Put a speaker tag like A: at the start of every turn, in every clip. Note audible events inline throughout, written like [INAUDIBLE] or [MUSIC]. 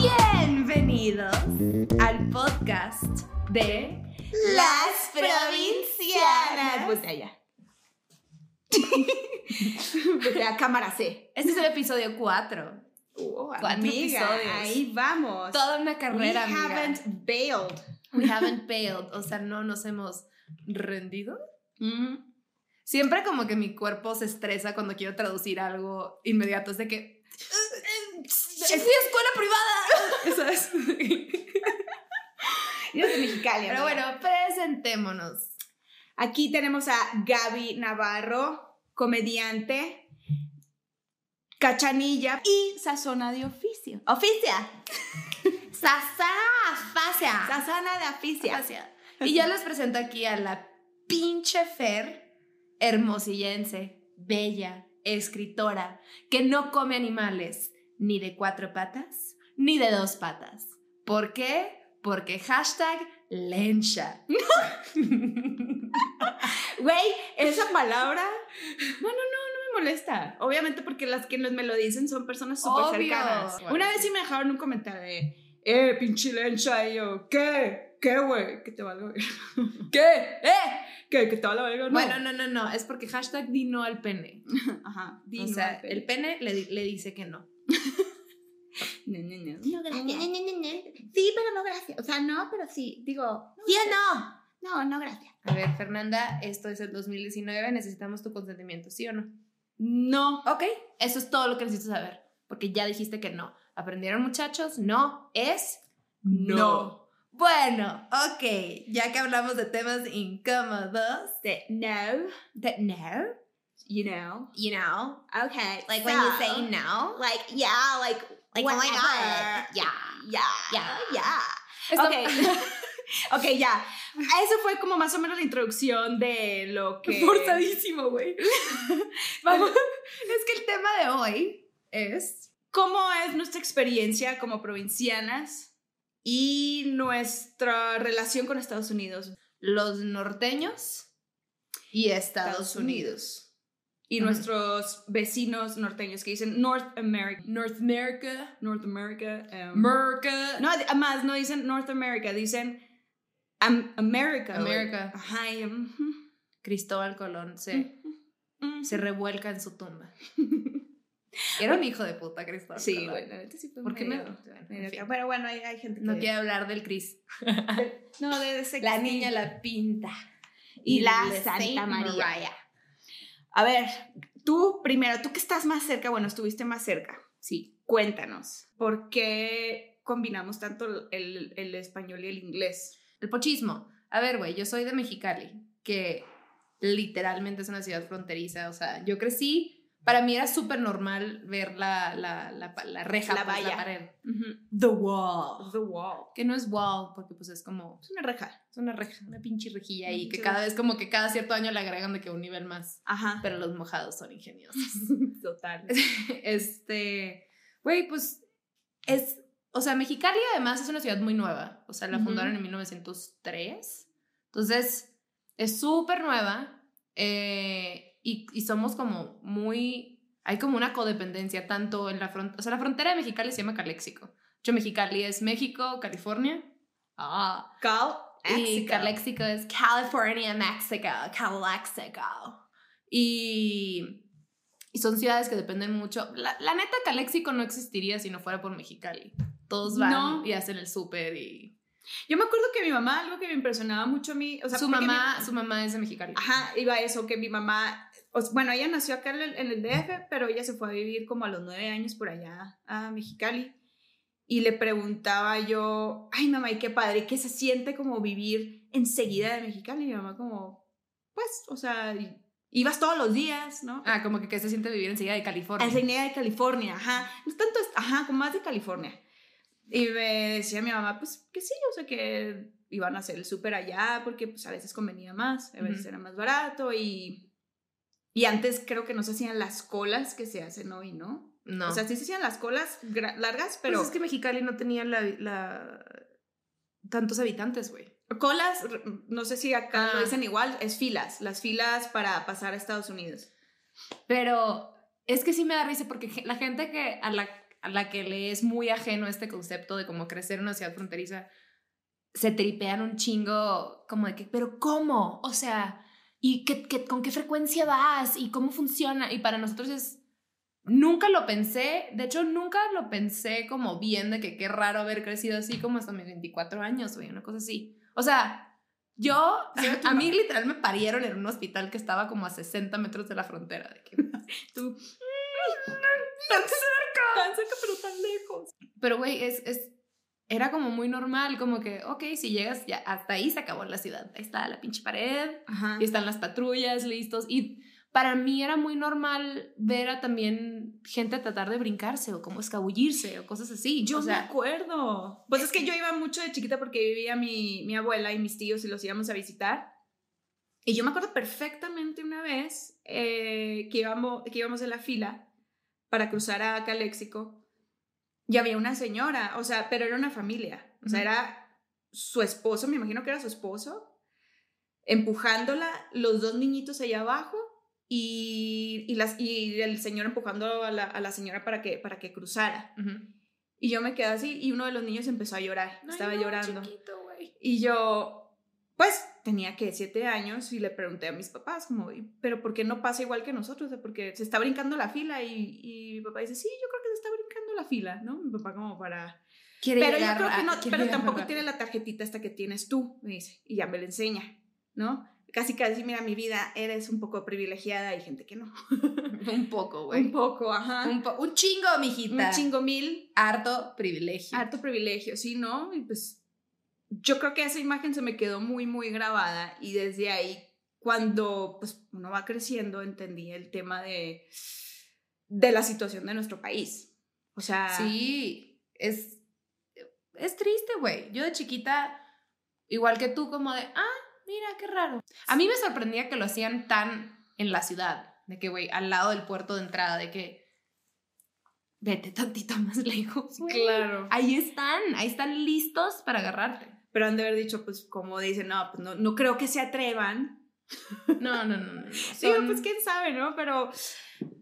A: Bienvenidos al podcast de
B: Las provincianas.
A: Pues de allá.
B: Pues de la cámara C.
A: Este es el episodio 4.
B: Oh,
A: Cuatro
B: amiga,
A: episodios.
B: ahí vamos.
A: Toda una
B: We
A: carrera, amiga.
B: haven't bailed.
A: We haven't failed. O sea, no nos hemos rendido.
B: Mm.
A: Siempre como que mi cuerpo se estresa cuando quiero traducir algo inmediato. Es de que... ¡Fui a escuela privada! [LAUGHS] ¿Sabes? [LAUGHS]
B: Yo soy de Mexicali.
A: Pero bueno, presentémonos.
B: Aquí tenemos a Gaby Navarro, comediante, cachanilla y sazona de oficio. Oficia. [LAUGHS]
A: Fascia.
B: Sazona de oficia.
A: Y ya les presento aquí a la pinche Fer, hermosillense, bella, escritora, que no come animales ni de cuatro patas ni de dos patas. ¿Por qué? Porque hashtag lencha. [LAUGHS]
B: Güey, esa palabra. No, no, no, no me molesta. Obviamente porque las que nos me lo dicen son personas súper cercanas.
A: Bueno,
B: Una vez
A: sí
B: me dejaron un comentario de, eh, pinche lencha, y yo, ¿qué? ¿Qué, güey? Que te valga verga. [LAUGHS]
A: ¿Qué? ¿Eh?
B: ¿Qué? Que te valga verga, no.
A: Bueno, no, no, no. Es porque hashtag di no al pene. [LAUGHS]
B: Ajá.
A: o sea, el pene le, di- le dice que no. [LAUGHS]
B: No, no, no. No, gracias. Sí, pero no, gracias. O sea, no, pero sí. Digo, ¿sí o no? No, no, gracias.
A: A ver, Fernanda, esto es el 2019. Necesitamos tu consentimiento, ¿sí o no?
B: No.
A: Ok, eso es todo lo que necesito saber. Porque ya dijiste que no. ¿Aprendieron, muchachos? No es
B: No.
A: Bueno, ok, ya que hablamos de temas incómodos,
B: De no,
A: de no,
B: you know.
A: you know,
B: Okay.
A: like when you say no,
B: Like, yeah, like,
A: like oh my
B: whatever.
A: god, yeah.
B: Yeah,
A: Yeah.
B: yeah.
A: Esto-
B: Ok. [LAUGHS] ok, ya. Eso fue como más o menos la introducción de lo que.
A: Forzadísimo, güey. [LAUGHS] Vamos, es que el tema de hoy es
B: ¿Cómo es nuestra experiencia como provincianas y nuestra relación con Estados Unidos?
A: los norteños y Estados,
B: Estados
A: Unidos.
B: Y nuestros vecinos norteños que dicen North America.
A: North America,
B: North America. um,
A: America,
B: no, además no dicen North America, dicen Am- America.
A: America.
B: Ajá, ujú,
A: Cristóbal Colón se, se revuelca en su tumba. [LAUGHS] [LAUGHS] Era un hijo de puta, Cristóbal.
B: Sí, güey, la neta sí fue
A: ¿Por qué me.? bueno,
B: medio
A: en fin.
B: Pero bueno, hay, hay gente que...
A: No quiero hablar del Cris. [LAUGHS]
B: No, de ese
A: La niña la pinta.
B: Y la
A: de
B: Santa
A: Saint
B: María.
A: Mariah.
B: A ver, tú primero, tú que estás más cerca, bueno, estuviste más cerca.
A: Sí.
B: Cuéntanos, ¿por qué combinamos tanto el, el español y el inglés?
A: El pochismo. A ver, güey, yo soy de Mexicali, que literalmente es una ciudad fronteriza. O sea, yo crecí. Para mí era súper normal ver la, la, la, la reja,
B: La
A: pues, la pared. The wall.
B: The wall.
A: Que no es wall, porque pues es como.
B: Es una reja.
A: Es una reja, una pinche rejilla ahí, que cada vez como que cada cierto año le agregan de que un nivel más.
B: Ajá.
A: Pero los mojados son ingeniosos. [LAUGHS]
B: Total. [LAUGHS]
A: este, güey, pues es, o sea, Mexicali además es una ciudad muy nueva, o sea, la
B: Ujú.
A: fundaron en 1903, entonces es súper nueva eh, y, y somos como muy, hay como una codependencia tanto en la frontera, o sea, la frontera de Mexicali se llama Calexico, de hecho Mexicali es México, California, ah,
B: Cal.
A: y Calexico es California, Mexico, Calexico. Y, y son ciudades que dependen mucho. La, la neta, Calexico no existiría si no fuera por Mexicali. Todos van
B: No.
A: y hacen el súper y...
B: Yo me acuerdo que mi mamá, algo que me impresionaba mucho a mí, o sea,
A: su, mamá,
B: mi-
A: su mamá es de Mexicali.
B: Ajá, iba a eso, que mi mamá, bueno, ella nació acá en el, en el DF, pero ella se fue a vivir como a los nueve años por allá a Mexicali. Y le preguntaba yo, ay mamá, y qué padre, ¿qué se siente como vivir enseguida de Mexicali? Y mi mamá como, pues, o sea, ibas todos los días, ¿no?
A: Ah, como que, que se siente vivir enseguida de California.
B: Enseguida de California, ajá. No tanto, ajá, como más de California. Y me decía mi mamá, pues que sí, o sea, que iban a hacer el súper allá porque pues a veces convenía más, a veces era más barato y, y antes creo que no se hacían las colas que se hacen hoy, ¿no?
A: No.
B: O sea, sí se hacían las colas largas,
A: pero
B: pero
A: es que Mexicali no tenía la, la- tantos habitantes, güey.
B: colas, no sé si acá lo
A: Ah.
B: dicen igual, es filas, las filas para pasar a Estados Unidos.
A: Pero es que sí me da risa porque la gente que a la a la que le es muy ajeno este concepto de cómo crecer en una ciudad fronteriza, se tripean un chingo como de que, pero ¿cómo? O sea, ¿y qué, qué, con qué frecuencia vas? ¿Y cómo funciona? Y para nosotros es, nunca lo pensé, de hecho nunca lo pensé como bien de que qué raro haber crecido así como hasta mis 24 años, o una cosa así. O sea, yo, a mí literal me parieron en un hospital que estaba como a 60 metros de la frontera. De que tú, tan cerca, pero tan lejos. Pero, güey, es, es, era como muy normal, como que, ok, si llegas, ya hasta ahí se acabó la ciudad. Ahí está la pinche pared, y están las patrullas listos. Y para mí era muy normal ver a también gente tratar de brincarse o como escabullirse o cosas así.
B: Yo me acuerdo. Pues es que yo iba mucho de chiquita porque vivía mi, mi abuela y mis tíos y los íbamos a visitar. Y yo me acuerdo perfectamente una vez eh, que, íbamos, que íbamos en la fila para cruzar a Caléxico y había una señora, o sea, pero era una familia. O sea, era su esposo, me imagino que era su esposo, empujándola, los dos niñitos allá abajo y, y, las, y el señor empujando a la, a la, señora para que, para que cruzara. Y yo me quedé así y uno de los niños empezó a llorar, estaba llorando. y yo, pues tenía que siete años y le pregunté a mis papás, como, pero ¿por qué no pasa igual que nosotros? Porque se está brincando la fila y, y mi papá dice, sí, yo creo que se está brincando la fila, ¿no? Mi papá como para... pero yo creo que no, pero tampoco tiene la tarjetita esta que tienes tú, me dice, y ya me la enseña, ¿no? casi casi, mira, mi vida, eres un poco privilegiada, hay gente que no. [LAUGHS]
A: un poco, güey.
B: Un poco, ajá.
A: Un, un, chingo, mijita.
B: Un chingo mil.
A: Harto privilegio.
B: Harto privilegio, sí, ¿no? Y pues yo creo que esa imagen se me quedó muy, muy grabada y desde ahí, cuando pues uno va creciendo, entendí el tema de, de la situación de nuestro país. O sea...
A: Sí, es, es triste, güey. Yo de chiquita, igual que tú, como de, ah, mira, qué raro. A mí me sorprendía que lo hacían tan en la ciudad, de que, güey, al lado del puerto de entrada, de que vete tantito más lejos.
B: Claro.
A: Ahí están, ahí están listos para agarrarte.
B: Pero han de haber dicho, pues, como dicen, no, pues no, no creo que se atrevan. [LAUGHS]
A: No, no, no. no.
B: Sí, [LAUGHS] pues quién sabe, ¿no? Pero,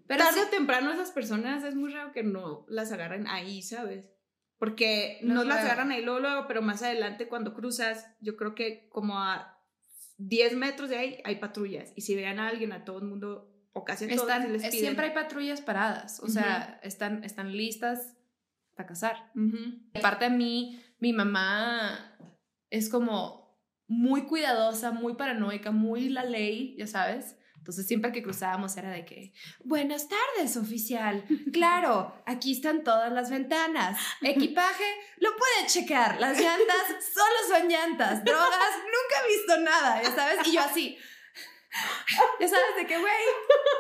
B: Pero tarde o temprano esas personas es muy raro que no las agarren ahí, ¿sabes? Porque no, no las agarran ahí luego, luego, pero más adelante cuando cruzas, yo creo que como a 10 metros de ahí hay patrullas y si vean a alguien, a todo el mundo o casi a todos
A: les piden. Siempre hay patrullas paradas, o sea, están, están listas para cazar. Aparte a mí, mi mamá es como muy cuidadosa, muy paranoica, muy la ley, ya sabes. Entonces siempre que cruzábamos era de que, buenas tardes, oficial. [LAUGHS] Claro, aquí están todas las ventanas. [LAUGHS] Equipaje, lo puede checar. Las llantas [LAUGHS] solo son llantas. Drogas, nunca he visto nada, ya sabes. Y yo así, ya sabes de qué, güey.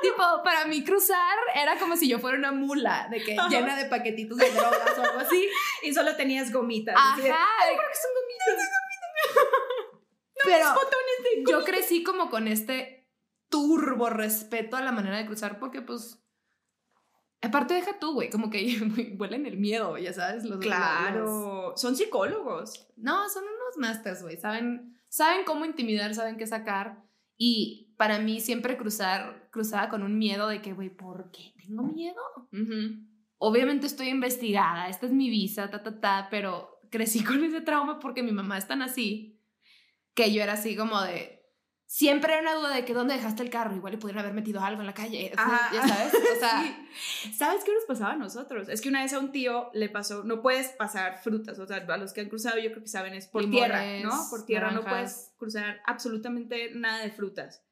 A: Tipo, para mí cruzar era como si yo fuera una mula, de que llena de paquetitos de drogas o algo así.
B: Y solo tenías gomitas.
A: Ajá.
B: creo que son gomitas.
A: Pero botones de yo crecí como con este turbo respeto a la manera de cruzar porque pues... Aparte deja tú, güey, como que [LAUGHS] huelen el miedo, ya sabes. Los,
B: claro, son psicólogos.
A: No, son unos masters, güey, saben, saben cómo intimidar, saben qué sacar. Y para mí siempre cruzar, cruzaba con un miedo de que, güey, ¿por qué tengo miedo? Obviamente estoy investigada, esta es mi visa, ta, ta, ta, pero crecí [LAUGHS] con ese trauma porque mi mamá es tan así que yo era así como de, siempre era una duda de que dónde dejaste el carro, igual le pudieron haber metido algo en la calle, ya sabes, o sea, [LAUGHS]
B: ¿sabes qué nos pasaba a nosotros? Es que una vez a un tío le pasó, no puedes pasar frutas, o sea, a los que han cruzado yo creo que saben es por tierra, ¿no? Por tierra no puedes cruzar absolutamente nada de frutas.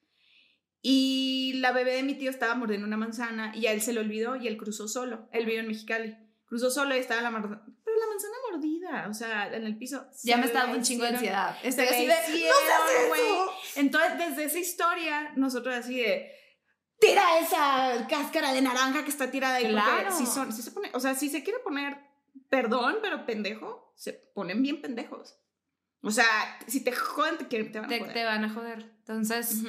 B: Y la bebé de mi tío estaba mordiendo una manzana y a él se le olvidó y él cruzó solo. Él vive en Mexicali. Cruzó solo y estaba la, pero la manzana mordida, o sea, en el piso.
A: Ya me estaba un chingo de ansiedad. Estoy así de, no
B: Entonces, desde esa historia, nosotros así de, tira esa cáscara de naranja que está tirada ahí. Claro. Si, son, si se pone, o sea, si se quiere poner, perdón, pero pendejo, se ponen bien pendejos. O sea, si te joden, te, te van a joder.
A: Te van a joder. Entonces,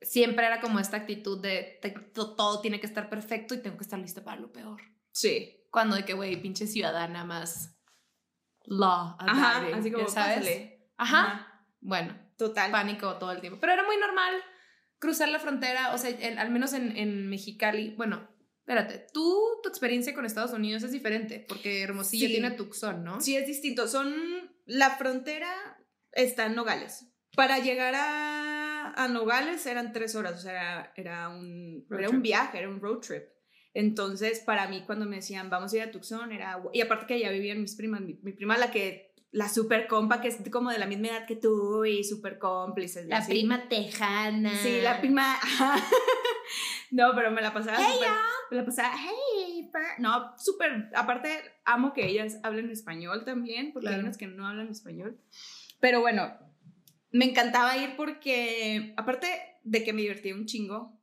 A: siempre era como esta actitud de todo tiene que estar perfecto y tengo que estar listo para lo peor.
B: Sí.
A: Cuando de que, güey, pinche ciudadana más law.
B: Ajá, así como,
A: ¿sabes? Ajá. Bueno.
B: Total.
A: Pánico todo el tiempo. Pero era muy normal cruzar la frontera, o sea, al menos en, en Mexicali, bueno, Espérate, tú, tu experiencia con Estados Unidos es diferente, porque Hermosillo
B: Sí.
A: tiene Tucson, ¿no?
B: Sí, es distinto. Son. La frontera está en Nogales. Para llegar a, a Nogales eran tres horas, o sea, era, era un,
A: Road
B: era
A: trip.
B: un viaje, era un road trip. Entonces, para mí, cuando me decían, vamos a ir a Tucson, era. Y aparte que allá vivían mis primas, mi, mi prima, la que. La super compa, que es como de la misma edad que tú y super cómplices.
A: La
B: así.
A: prima tejana.
B: Sí, la prima. [LAUGHS] no, pero me la pasaba.
A: Hey,
B: me la pasaba. Hey, per-". no, súper. Aparte, amo que ellas hablen español también, porque hay unas que no hablan español. Pero bueno, me encantaba ir porque, aparte de que me divertía un chingo,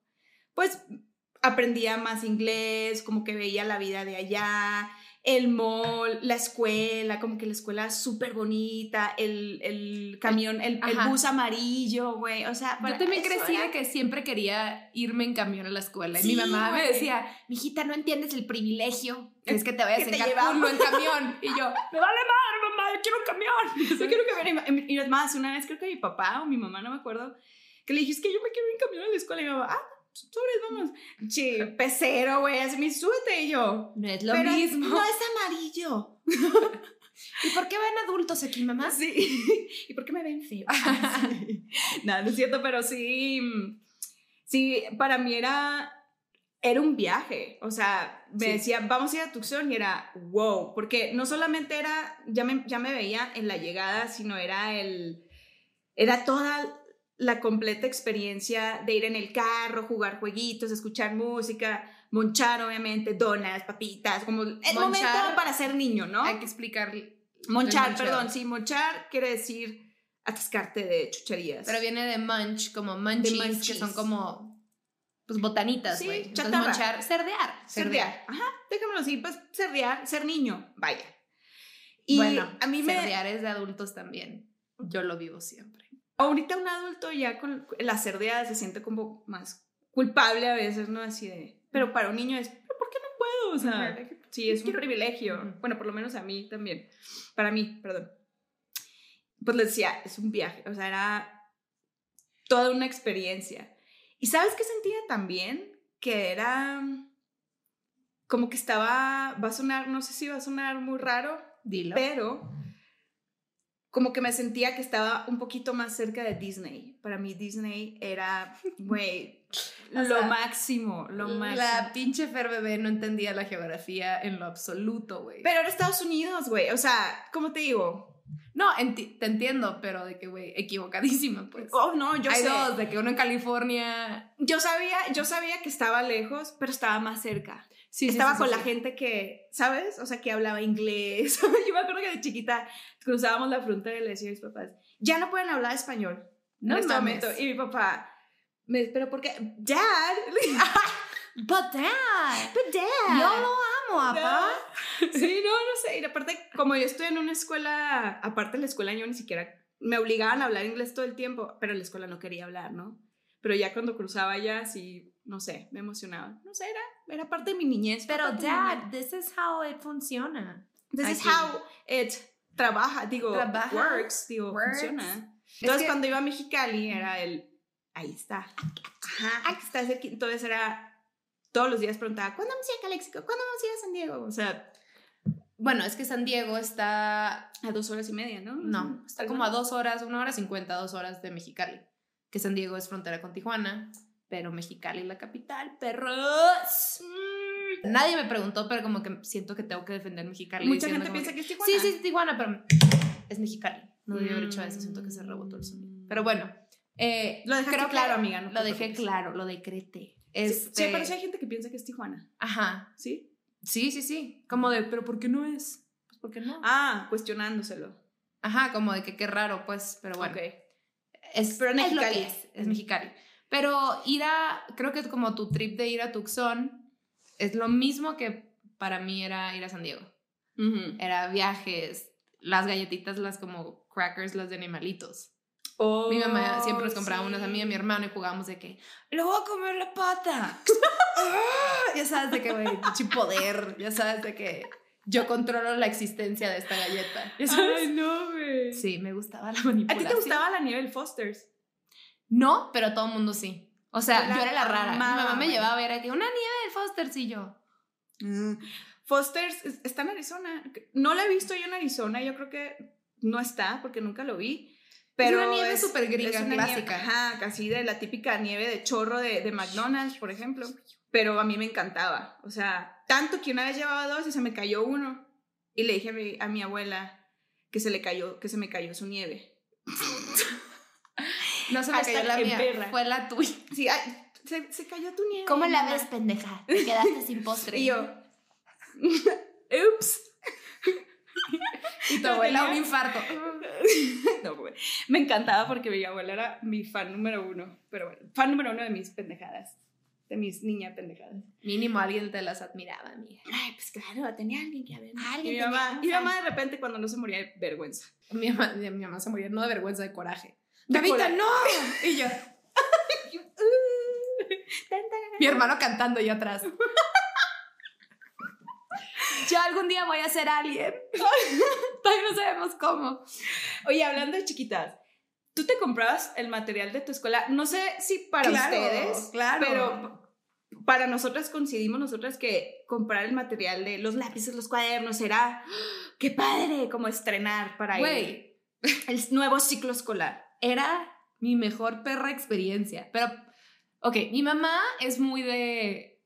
B: pues aprendía más inglés, como que veía la vida de allá. El mall, la escuela, como que la escuela es súper bonita, el, el camión, el, el bus amarillo, güey, o sea,
A: Yo también crecí
B: era-
A: de que siempre quería irme en camión a la escuela. y
B: Sí,
A: mi mamá me decía, mijita, no entiendes el privilegio es que te vayas
B: Que
A: en
B: te
A: Cancún
B: llevamos".
A: o en camión. Y yo, me vale madre, mamá, yo quiero un camión. [LAUGHS]
B: Yo quiero que vean, y es más, una vez creo que mi papá o mi mamá, no me acuerdo, que le dije, es que yo me quiero ir en camión a la escuela. Y mi mamá, ah, sobres, vamos. Sí, pecero, güey, así mi súbete. Y yo,
A: No es lo
B: "Pero
A: mismo.
B: No es amarillo. [LAUGHS]
A: ¿Y por qué ven adultos aquí, mamá?
B: Sí. [LAUGHS] ¿Y por qué me ven feo? [LAUGHS] Sí. Nada, no es cierto, pero sí, mm, sí, para mí era, era un viaje. O sea, me
A: Sí.
B: decía, vamos a ir a Tucson y era wow, porque no solamente era, ya me, ya me veía en la llegada, sino era el, era toda la completa experiencia de ir en el carro, jugar jueguitos, escuchar música, monchar obviamente, donas, papitas, como el
A: Monchar-
B: momento para ser niño, ¿no?
A: Hay que explicar.
B: Monchar, perdón, sí, monchar quiere decir atascarte de chucherías.
A: Pero viene de munch, como munchies, que son como, pues, botanitas,
B: Sí,
A: güey. Entonces,
B: chatarra.
A: monchar, cerdear.
B: cerdear. Ajá, déjamelo así, pues cerdear, ser niño, vaya. Y
A: bueno,
B: a mí me...
A: cerdear es de adultos también. Yo lo vivo siempre.
B: Ahorita un adulto ya con la cerdeada se siente como más culpable a veces, ¿no? Así de... Pero para un niño es, ¿pero por qué no puedo? O sea, sí, es un privilegio. Bueno, por lo menos a mí también. Para mí, perdón. Pues les decía, es un viaje, o sea, era toda una experiencia. ¿Y sabes qué sentía también? Que era como que estaba, va a sonar, no sé si va a sonar muy raro,
A: Dilo.
B: pero como que me sentía que estaba un poquito más cerca de Disney. Para mí Disney era, güey, [LAUGHS] lo
A: sea,
B: máximo, lo máximo.
A: La pinche Fer bebé no entendía la geografía en lo absoluto, güey.
B: Pero era Estados Unidos, güey. O sea, ¿cómo te digo?
A: No, enti- te entiendo, pero de que, güey, equivocadísima, pues.
B: Oh, no, yo
A: Hay
B: sé.
A: dos, de que uno en California.
B: Yo sabía, yo sabía que estaba lejos, pero estaba más cerca.
A: Sí,
B: estaba
A: sí,
B: con
A: sí,
B: la
A: sí.
B: gente que, ¿sabes? O sea, que hablaba inglés. [LAUGHS] yo me acuerdo que de chiquita cruzábamos la frontera y le decía a mis papás, ya no pueden hablar español
A: No
B: en este momento. Y mi papá, me, ¿pero por qué? Dad. [LAUGHS]
A: But dad,
B: But dad.
A: yo lo amo, papá. [LAUGHS]
B: Sí, no, no sé. Y aparte, como yo estoy en una escuela, aparte de la escuela yo ni siquiera, me obligaban a hablar inglés todo el tiempo, pero en la escuela no quería hablar, ¿no? Pero ya cuando cruzaba ya, sí, no sé, me emocionaba. No sé, era, era parte de mi niñez.
A: Pero dad, this is how it funciona.
B: This is
A: aquí.
B: how it trabaja, digo,
A: Trabaja,
B: works, digo,
A: works.
B: funciona.
A: Es
B: Entonces,
A: que-
B: cuando iba a Mexicali, era el, ahí está. Ajá, aquí está. Entonces era, todos los días preguntaba, ¿cuándo vamos a ir a Calexico? ¿Cuándo vamos a ir a San Diego? O sea,
A: Bueno, es que San Diego está.
B: a dos horas y media, ¿no?
A: No, está como a dos horas, una hora cincuenta, dos horas de Mexicali. Que San Diego es frontera con Tijuana, pero Mexicali la capital, perros. Mm. Nadie me preguntó, pero como que siento que tengo que defender Mexicali.
B: Mucha gente piensa
A: que,
B: que es Tijuana.
A: Sí, sí, es Tijuana, pero es Mexicali. No debí haber hecho eso, siento que se rebotó el sonido. Pero bueno, eh,
B: Lo
A: que
B: claro, amiga, no
A: lo dejé
B: preocupes.
A: claro, lo decreté.
B: Sí,
A: Este,
B: Sí, pero sí hay gente que piensa que es Tijuana,
A: Ajá,
B: ¿sí?
A: sí, sí, sí. Como de, pero ¿por qué no es? Pues ¿por qué no?
B: Ah, cuestionándoselo.
A: Ajá, como de que qué raro, pues, pero bueno.
B: Ok.
A: Es,
B: Pero
A: es lo
B: Mexicali.
A: que es, es Mexicali. Pero ir a, creo que como tu trip de ir a Tucson es lo mismo que para mí era ir a San Diego. Era viajes, las galletitas, las como crackers, las de animalitos.
B: Oh,
A: mi mamá siempre nos compraba
B: sí.
A: unas a mí y a mi hermano y jugábamos de que, ¡le voy a comer la pata! [LAUGHS] ¡Ah! ya sabes de que, güey, poder, ya sabes de que yo controlo la existencia de esta galleta. ¿Ya sabes?
B: Ay, no, güey.
A: Sí, me gustaba la
B: ¿A
A: manipulación.
B: ti te gustaba la nieve del Foster's?
A: No, pero todo el mundo sí. O sea,
B: Yo la
A: yo era la rara. Mi
B: amaba,
A: mamá me llevaba a ver a que una nieve de Foster's y yo.
B: Mm. Foster's es- está en Arizona. No la he visto yo en Arizona, yo creo que no está porque nunca lo vi. Pero
A: una nieve súper gringa,
B: una
A: clásica.
B: Nieve, ajá, casi de la típica nieve de chorro de, de McDonald's, por ejemplo. Pero a mí me encantaba. O sea, tanto que una vez llevaba dos y se me cayó uno. Y le dije a mi, a mi abuela que se le cayó, que se me cayó su nieve. [LAUGHS]
A: No se me cayó la mía,
B: perra.
A: fue la tuya.
B: Sí, ay, se, se cayó tu nieve.
A: ¿Cómo la ves, pendeja? Te quedaste sin [LAUGHS] postre.
B: Y yo, ups.
A: y tu
B: no
A: abuela
B: tenía-
A: un infarto. [LAUGHS]
B: No, güey. Me encantaba porque mi abuela era mi fan número uno. Pero bueno, fan número uno de mis pendejadas. De mis niñas pendejadas.
A: Mínimo alguien te las admiraba, amiga.
B: Ay, pues claro, tenía alguien que.
A: Alguien
B: Y mi mamá,
A: un
B: y mi
A: fan.
B: mamá de repente cuando no se moría de vergüenza.
A: Mi mamá, mi mamá se murió no de vergüenza, de coraje.
B: De
A: ¡Gavita,
B: coraje.
A: no! Y yo, [LAUGHS] mi hermano cantando yo atrás. Yo algún día voy a ser alguien. [LAUGHS] Todavía no sabemos cómo.
B: Oye, hablando de chiquitas, ¿tú te comprabas el material de tu escuela? No sé si para
A: Claro,
B: ustedes,
A: claro.
B: pero para nosotras coincidimos nosotras que comprar el material de los lápices, los cuadernos era [GASPS] qué padre, como estrenar para el,
A: Güey,
B: el nuevo ciclo escolar.
A: Era mi mejor perra experiencia. Pero, ok, mi mamá es muy de...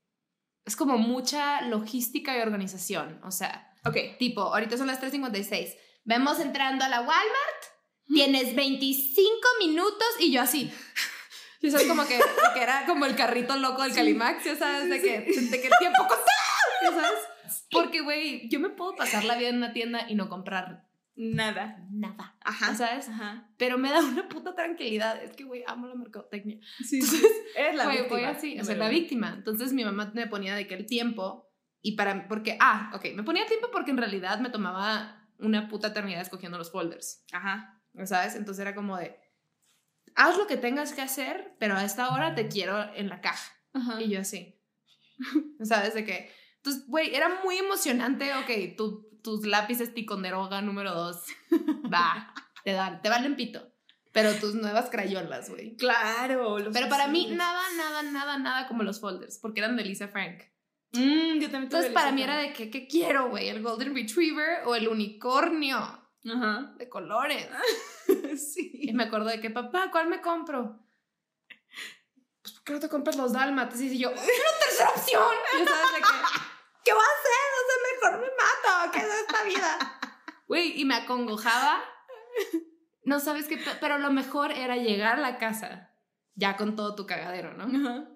A: Es como mucha logística y organización. O sea,
B: Ok.
A: tipo, ahorita son las 3.56. Vemos entrando a la Walmart. Tienes 25 minutos y yo así. Y eso es como que, que era como el carrito loco del Calimax, ya sabes, de que, de que el tiempo contado, ya sabes. Porque, güey, yo me puedo pasar la vida en una tienda y no comprar
B: Nada.
A: nada,
B: Ajá.
A: ¿sabes?
B: Ajá.
A: Pero me da una puta tranquilidad. Es que, güey, amo la mercadotecnia. [LAUGHS]
B: Sí,
A: Entonces,
B: Eres la
A: Güey,
B: víctima.
A: voy así, o sea, la víctima. Entonces mi mamá me ponía de que el tiempo y para, porque, ah, ok, me ponía tiempo porque en realidad me tomaba una puta eternidad escogiendo los folders,
B: Ajá.
A: ¿sabes? Entonces era como de, haz lo que tengas que hacer, pero a esta hora te quiero en la caja.
B: Ajá.
A: Y yo así, [LAUGHS] ¿sabes? De que, entonces, güey, era muy emocionante, ok, tu- tus lápices Ticonderoga número dos, [LAUGHS] va, te dan, te valen pito. Pero tus nuevas crayolas, güey.
B: Claro. los
A: Pero para mí, nada, nada, nada, nada como los folders, porque eran de Lisa Frank.
B: Mm, yo también
A: Entonces, para mí era de que, ¿qué quiero, güey? ¿El Golden Retriever o el unicornio
B: Ajá.
A: de colores? [LAUGHS]
B: sí.
A: Y me acuerdo de que, papá, ¿cuál me compro? Pues, ¿por qué no te compras los dálmatas? Y yo, ¡una tercera opción! [LAUGHS] Y sabes de que, ¿qué voy a hacer? O sea, mejor me mato. ¿Qué es esta vida? [LAUGHS] Güey, y me acongojaba. No sabes qué, pe- pero lo mejor era llegar a la casa ya con todo tu cagadero, ¿no?
B: Ajá.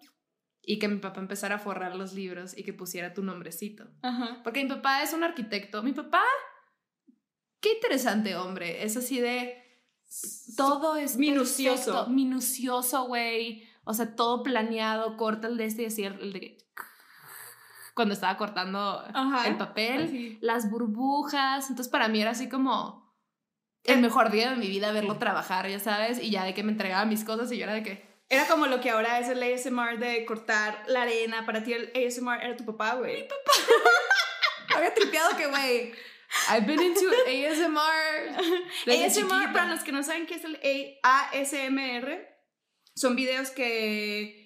A: y que mi papá empezara a forrar los libros y que pusiera tu nombrecito.
B: Ajá.
A: Porque mi papá es un arquitecto. Mi papá, qué interesante hombre. Es así de todo es
B: Minucioso.
A: perfecto, minucioso, güey. O sea, todo planeado, corta el de este y así el de cuando estaba cortando
B: Ajá.
A: el papel,
B: Así.
A: las burbujas. Entonces para mí era así como el mejor día de mi vida verlo trabajar, ya sabes, y ya de que me entregaba mis cosas y yo era de que
B: Era como lo que ahora es el ASMR de cortar la arena. Para ti el ASMR era tu papá, güey. [LAUGHS]
A: había tripeado que, güey, I've been into ASMR.
B: ASMR, [LAUGHS] para los que no saben qué es el A- ASMR, son videos que,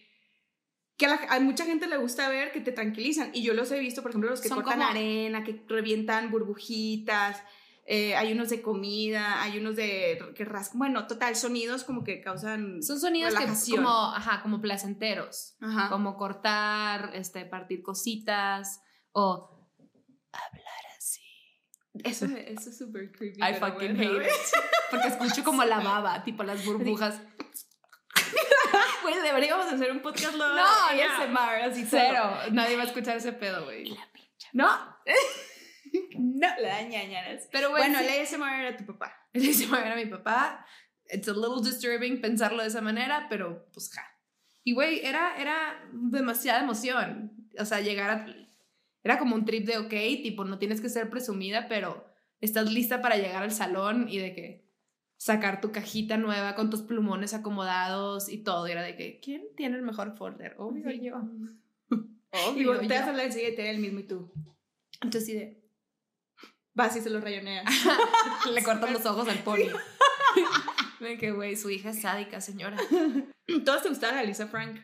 B: que a, la- a mucha gente le gusta ver, que te tranquilizan. Y yo los he visto, por ejemplo, los que
A: Son
B: cortan
A: como-
B: arena, que revientan burbujitas. eh, hay unos de comida, hay unos de que rascan. Bueno, total, sonidos como que causan.
A: Son sonidos que como, ajá, como placenteros.
B: Ajá.
A: Como cortar, este, partir cositas o hablar así.
B: Eso, eso es súper creepy.
A: I fucking
B: bueno,
A: hate it. [LAUGHS] Porque escucho como la baba, tipo las burbujas. [LAUGHS]
B: Güey, deberíamos hacer un podcast luego
A: No.
B: ASMR, así
A: Cero. Nadie va a escuchar ese pedo, güey. No. [LAUGHS]
B: No, le da ñañaras.
A: Pero
B: Bueno,
A: sí.
B: el ASMR era tu papá. [LAUGHS]
A: Le dice a mi papá. It's a little disturbing pensarlo de esa manera, pero pues ja. Y güey, era, era demasiada emoción. O sea, llegar a. Era como un trip de, ok, tipo, no tienes que ser presumida, pero estás lista para llegar al salón y de que sacar tu cajita nueva con tus plumones acomodados y todo. Y era de que, ¿quién tiene el mejor folder? Obvio
B: Sí.
A: yo. [LAUGHS]
B: Y
A: Obvio
B: volteas
A: yo.
B: a la siguiente el mismo y tú.
A: Entonces, sí de.
B: Vas y se lo rayoneas. [LAUGHS]
A: Le cortan los ojos al pony. [LAUGHS] De que, güey, su hija es sádica, señora.
B: Todos te gustaba la Lisa Frank.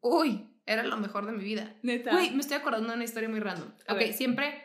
A: Uy, era lo mejor de mi vida.
B: Neta.
A: Güey, me estoy acordando de una historia muy random.
B: A
A: ok,
B: ver.
A: siempre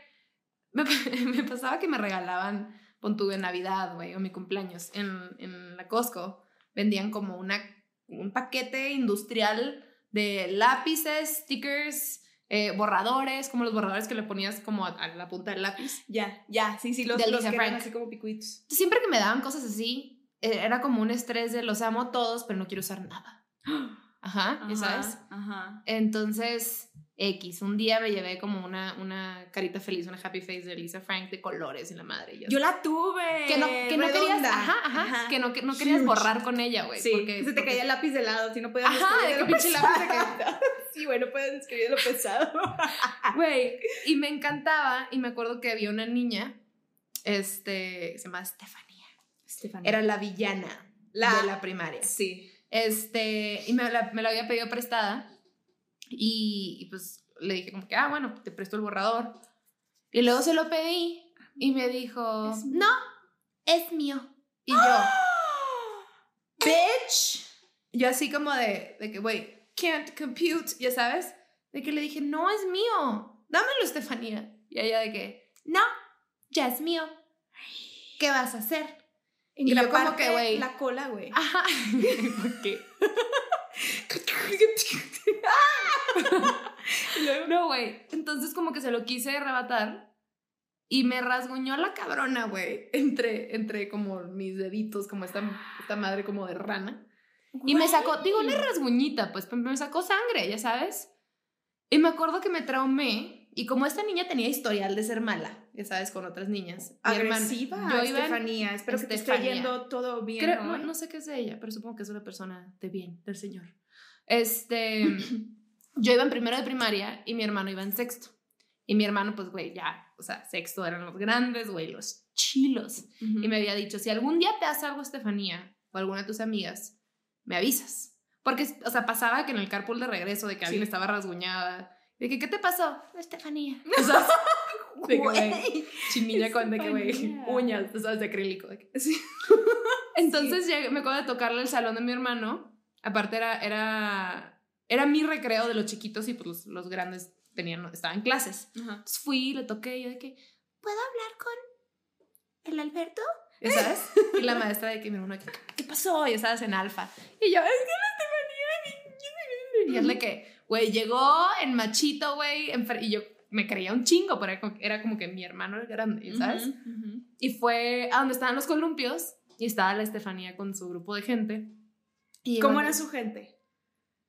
A: me, me pasaba que me regalaban, pon tú, en Navidad, güey, o mi cumpleaños, en, en la Costco, vendían como una, un paquete industrial de lápices, stickers, eh, borradores, como los borradores que le ponías como a, a la punta del lápiz.
B: Ya, ya, sí, sí, los,
A: De
B: los que eran así como picuitos.
A: Siempre que me daban cosas así, eh, era como un estrés de los amo todos, pero no quiero usar nada. [GASPS] Ajá, ya sabes.
B: Ajá.
A: Entonces, X, un día me llevé como una, una carita feliz, una happy face de Lisa Frank de colores y la madre. yo
B: Yo la tuve.
A: que no, que no querías, ajá, ajá, que no, que no querías borrar con ella, güey.
B: Sí,
A: porque,
B: se te
A: porque-
B: caía el lápiz de lado, si no podías
A: Ajá, de que pinche lápiz de. [LAUGHS]
B: Sí, bueno, puedes escribir lo pesado. [LAUGHS]
A: Güey, y me encantaba, y me acuerdo que había una niña, este, se llama Estefanía.
B: Estefanía.
A: Era la villana
B: La-
A: de la primaria.
B: Sí.
A: Este, y me la, me la había pedido prestada. Y, y pues le dije como que, ah, bueno, te presto el borrador. Y luego se lo pedí y me dijo,
B: Es
A: no, es mío. Y yo, bitch. Yo así como de, de que, güey, can't compute, ya sabes. De que le dije, no, es mío. Dámelo, Estefanía. Y ella de que, no, ya es mío. ¿Qué vas a hacer?
B: Y,
A: yo como
B: que,
A: güey.
B: La cola, güey.
A: Ajá. [LAUGHS] ¿Por qué? [LAUGHS] [LAUGHS] [LAUGHS] No, güey. Entonces como que se lo quise arrebatar y me rasguñó la cabrona, güey, entre, entre como mis deditos, como esta, esta madre como de rana. Y me sacó, digo, una rasguñita, pues me sacó sangre, ya sabes. Y me acuerdo que me traumé y como esta niña tenía historial de ser mala, ya sabes, con otras niñas. mi hermana-
B: Agresiva.
A: yo iba en-
B: Estefanía. Espero que te esté yendo todo bien.
A: Creo-
B: ¿no?
A: no, no sé qué es de ella, pero supongo que es una persona de bien, del Señor. Este, [CLEARS THROAT] yo iba en primero de primaria y mi hermano iba en sexto. Y mi hermano, pues, güey, ya, o sea, sexto eran los grandes, güey, los chilos. Y me había dicho, si algún día te hace algo Estefanía o alguna de tus amigas, me avisas. Porque, o sea, pasaba que en el carpool de regreso, de que alguien
B: Sí.
A: estaba rasguñada, de que, ¿qué te pasó? Estefanía. [LAUGHS] O sea, [LAUGHS] de que, güey, chinilla con de que, güey, uñas, tú sabes, de acrílico. de que- [LAUGHS]
B: Sí.
A: entonces llegué- me acuerdo de tocarle el salón de mi hermano. Aparte era, era, era mi recreo de los chiquitos y pues los, los grandes tenían, estaban en clases.
B: Ajá.
A: Entonces fui, le toqué y yo de que, ¿puedo hablar con el Alberto? ¿Ya sabes? Y la maestra de que mi hermano, ¿qué, qué pasó? Ya sabes, en alfa. Y yo, es que la Estefanía. Y es de que, güey, llegó en machito, güey. Y yo me creía un chingo, pero era como, era como que mi hermano era grande, ¿sabes?
B: Ujú, ujú.
A: Y fue a donde estaban los columpios y estaba la Estefanía con su grupo de gente. Y
B: ¿Cómo
A: bueno,
B: era su gente?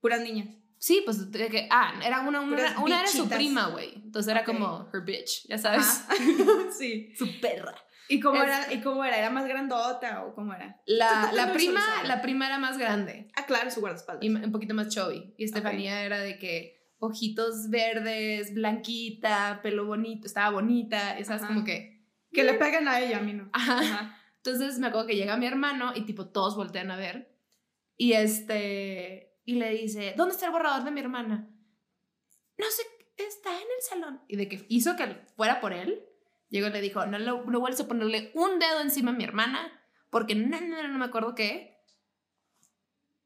B: Puras niñas.
A: Sí, pues de que, ah, era una, una, una era su prima, güey. Entonces era
B: Ok.
A: como her bitch, ya sabes.
B: Ah. [LAUGHS] sí.
A: Su perra.
B: ¿Y cómo,
A: Es-
B: era, ¿Y cómo era? ¿Era más grandota o cómo era?
A: La, la prima, la prima era más grande
B: Ah, claro, su guardaespaldas.
A: y un poquito más chubby. Y Estefanía era de que ojitos verdes, blanquita, pelo bonito, estaba bonita, esas como que...
B: que le pegan a ella, a mí no.
A: Ajá.
B: Ajá.
A: Entonces me acuerdo que llega mi hermano y tipo todos voltean a ver. Y este, y le dice, ¿dónde está el borrador de mi hermana? No sé, está en el salón. Y de que hizo que fuera por él, llegó y le dijo, no, lo- no vuelves a ponerle un dedo encima a mi hermana, porque no, no, no, no me acuerdo qué.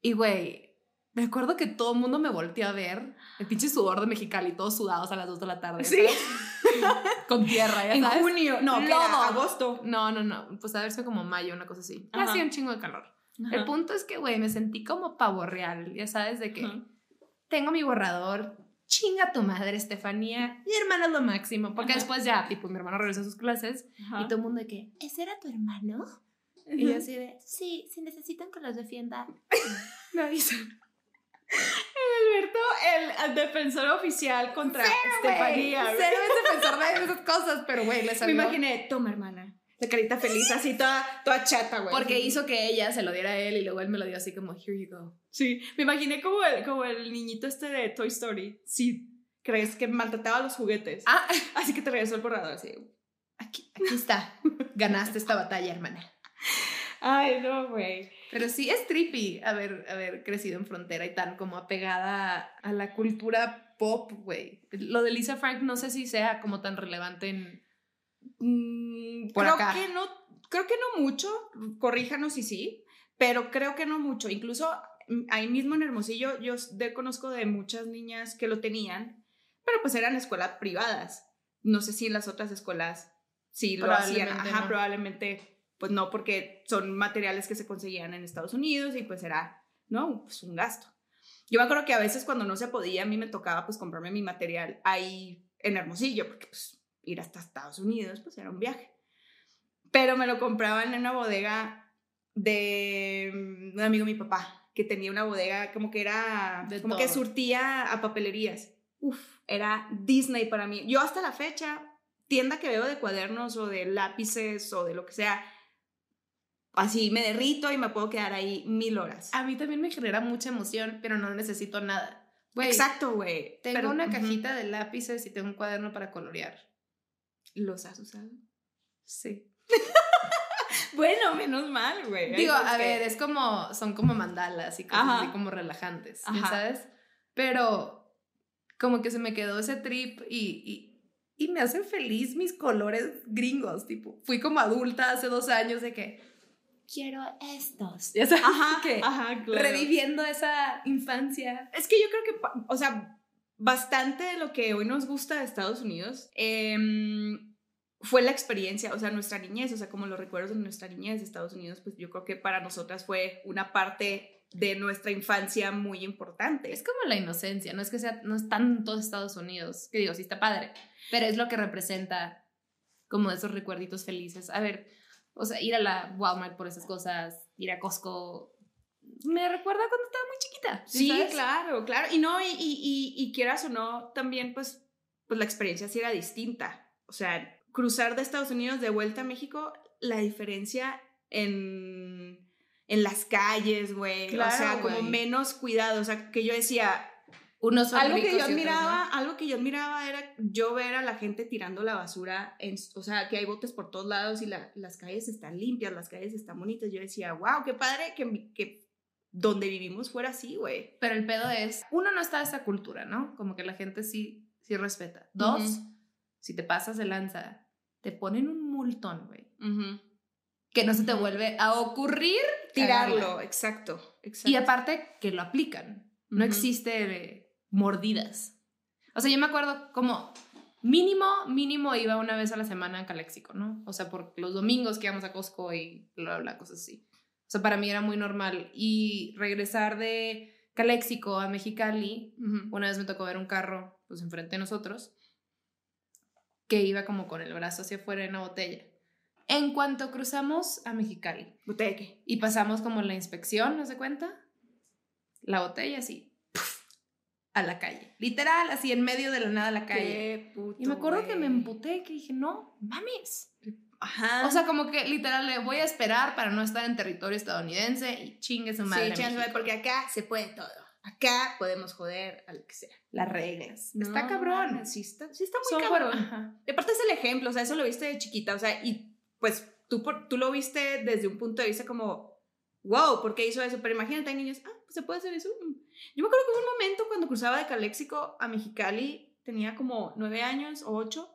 A: Y güey, me acuerdo que todo el mundo me volteó a ver, el pinche sudor de Mexicali, todos sudados a las 2 de la tarde.
B: Sí. [LAUGHS]
A: Con tierra, ya
B: En
A: sabes.
B: junio, no, era agosto.
A: No, no, no. Pues a ver si como mayo, una cosa así. Hacía un chingo de calor. El punto es que, güey, me sentí como pavo real. Ya sabes, de que
B: Ajá.
A: tengo mi borrador. Chinga tu madre, Estefanía. Mi hermano es lo máximo. Porque
B: Ajá.
A: después ya, tipo, mi hermano regresó a sus clases. Y todo el mundo de que, ¿ese era tu hermano? Y yo así de, sí, si necesitan que los defienda, [LAUGHS] me avisan.
B: Alberto, el, defensor oficial contra Estefanía. güey.
A: Cero es defensor de [LAUGHS] esas cosas, pero, güey, le
B: Me
A: salió.
B: imaginé, toma hermana. La carita feliz, así toda, toda chata, güey.
A: Porque hizo que ella se lo diera a él y luego él me lo dio así como, here you go.
B: Sí, me imaginé como el, como el niñito este de Toy Story. Sí, crees que maltrataba los juguetes.
A: Ah,
B: Así que te regresó el borrador, así.
A: Aquí, aquí está. Ganaste esta batalla, hermana.
B: Ay, no, güey.
A: Pero sí es trippy haber, haber crecido en frontera y tan como apegada a la cultura pop, güey. Lo de Lisa Frank no sé si sea como tan relevante en...
B: Mm,
A: Por
B: creo
A: acá.
B: que no, creo que no mucho. Corríjanos si sí, pero creo que no mucho. Incluso mm, ahí mismo en Hermosillo, yo de, conozco de muchas niñas que lo tenían, pero pues eran escuelas privadas. No sé si las otras escuelas sí lo hacían. Ajá, probablemente, pues no, porque son materiales que se conseguían en Estados Unidos y pues era, ¿no? Pues un gasto. Yo me acuerdo que a veces cuando no se podía, a mí me tocaba pues comprarme mi material ahí en Hermosillo, porque pues ir hasta Estados Unidos pues era un viaje. Pero me lo compraban en una bodega de mm, un amigo de mi papá, que tenía una bodega como que era, como que surtía a papelerías. Uf, era Disney para mí. Yo hasta la fecha, tienda que veo de cuadernos o de lápices o de lo que sea, así me derrito y me puedo quedar ahí mil horas.
A: A mí también me genera mucha emoción, pero no necesito nada.
B: Exacto, güey.
A: Tengo una cajita de lápices y tengo un cuaderno para colorear.
B: ¿Los has usado?
A: Sí. [LAUGHS]
B: bueno, menos mal, güey.
A: Digo, a ver, es como, son como mandalas y cosas así como relajantes, ¿sabes? Pero como que se me quedó ese trip y, y, y me hacen feliz mis colores gringos, tipo, fui como adulta hace dos años de que quiero estos. [LAUGHS] Ya sabes,
B: ajá, que ajá,
A: reviviendo esa infancia.
B: Es que yo creo que, o sea, bastante de lo que hoy nos gusta de Estados Unidos em, fue la experiencia, o sea, nuestra niñez, o sea, como los recuerdos de nuestra niñez de Estados Unidos, pues yo creo que para nosotras fue una parte de nuestra infancia muy importante.
A: Es como la inocencia, no es que sea, no es tanto Estados Unidos, que digo, sí está padre, pero es lo que representa como esos recuerditos felices. A ver, o sea, ir a la Walmart por esas cosas, ir a Costco, me recuerda cuando estaba muy chiquita.
B: Sí, claro, claro. Y no, y, y, y, quieras o no, también pues, pues la experiencia sí era distinta. O sea, cruzar de Estados Unidos de vuelta a México, la diferencia en, en las calles, güey. o sea, como menos cuidado. O sea, que yo decía, algo que yo admiraba, algo que yo admiraba era yo ver a la gente tirando la basura, en, o sea, que hay botes por todos lados y las calles están limpias, las calles están bonitas. Yo decía, wow, qué padre que, que donde vivimos fuera así, güey.
A: Pero el pedo es, uno no está esa cultura, ¿no? Como que la gente sí, sí respeta. Dos, si te pasas de lanza, te ponen un multón, güey. Que no se te vuelve a ocurrir
B: tirarlo, exacto, exacto.
A: Y aparte que lo aplican. No existe mordidas. O sea, yo me acuerdo como mínimo, mínimo iba una vez a la semana a Caléxico, ¿no? O sea, por los domingos que íbamos a Costco y bla, bla, cosas así. O sea, para mí era muy normal. Y regresar de Caléxico a Mexicali, una vez me tocó ver un carro, pues enfrente de nosotros, que iba como con el brazo hacia afuera en una botella. En cuanto cruzamos a Mexicali.
B: ¿Botella
A: Y pasamos como la inspección, ¿no se cuenta? La botella así, a la calle. Literal, así en medio de la nada a la calle. y me acuerdo que me emputé, que dije, no, mames. Ajá. O sea, como que literal le voy a esperar para no estar en territorio estadounidense y chingue su madre.
B: Sí, porque acá se puede todo. Acá podemos joder a lo que sea.
A: Las reglas.
B: está cabrón. sí, está, sí está muy cabrón. Y aparte es el ejemplo, o sea, eso lo viste de chiquita, o sea, y pues tú, tú lo viste desde un punto de vista como, wow, ¿por qué hizo eso? Pero imagínate, hay niños, ah, pues se puede hacer eso. Yo me acuerdo que hubo un momento cuando cruzaba de Caléxico a Mexicali, tenía como nueve años o ocho,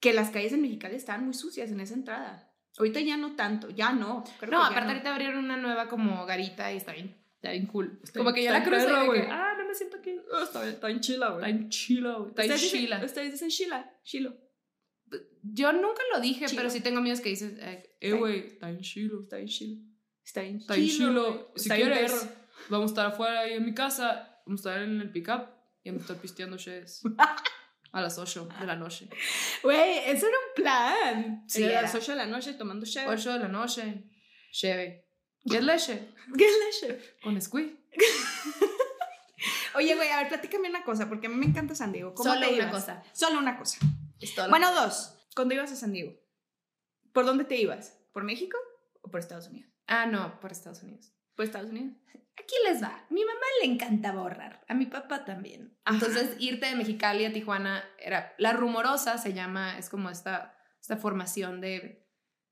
B: que las calles en Mexicali estaban muy sucias en esa entrada. Ahorita ya no tanto, ya no.
A: no, aparte ahorita abrieron una nueva como garita y está bien, está bien cool. como que ya la crucé güey. Ah, no me siento aquí. [LAUGHS]
B: Oh, está, está en chila, güey.
A: Está en chila, güey. Está en chila.
B: Ustedes dicen chila, chilo.
A: Yo nunca lo dije, pero sí tengo amigos que dicen,
B: eh, güey, está en chilo, está en chilo.
A: Está en chilo. Si quieres, vamos a estar afuera ahí en mi casa, vamos a estar en el pick-up y vamos a estar pisteando cheves. [LAUGHS] A las 8 de la noche.
B: Güey, eso era un plan. Sí, a las 8 de la noche tomando cheve.
A: 8 de la noche, cheve. ¿Qué leche?
B: ¿Qué leche?
A: Con squee. [LAUGHS]
B: Oye, güey, a ver, platícame una cosa, porque a mí me encanta San Diego. ¿Cómo
A: Solo una cosa.
B: Solo una cosa. bueno, dos. ¿Cuándo ibas a San Diego? ¿Por dónde te ibas? ¿Por México o por Estados Unidos?
A: Ah, no, por Estados Unidos.
B: ¿Por Estados Unidos?
A: Aquí les va. Mi mamá le encantaba ahorrar. A mi papá también. Entonces, irte de Mexicali a Tijuana era. La rumorosa se llama, es como esta, esta formación de.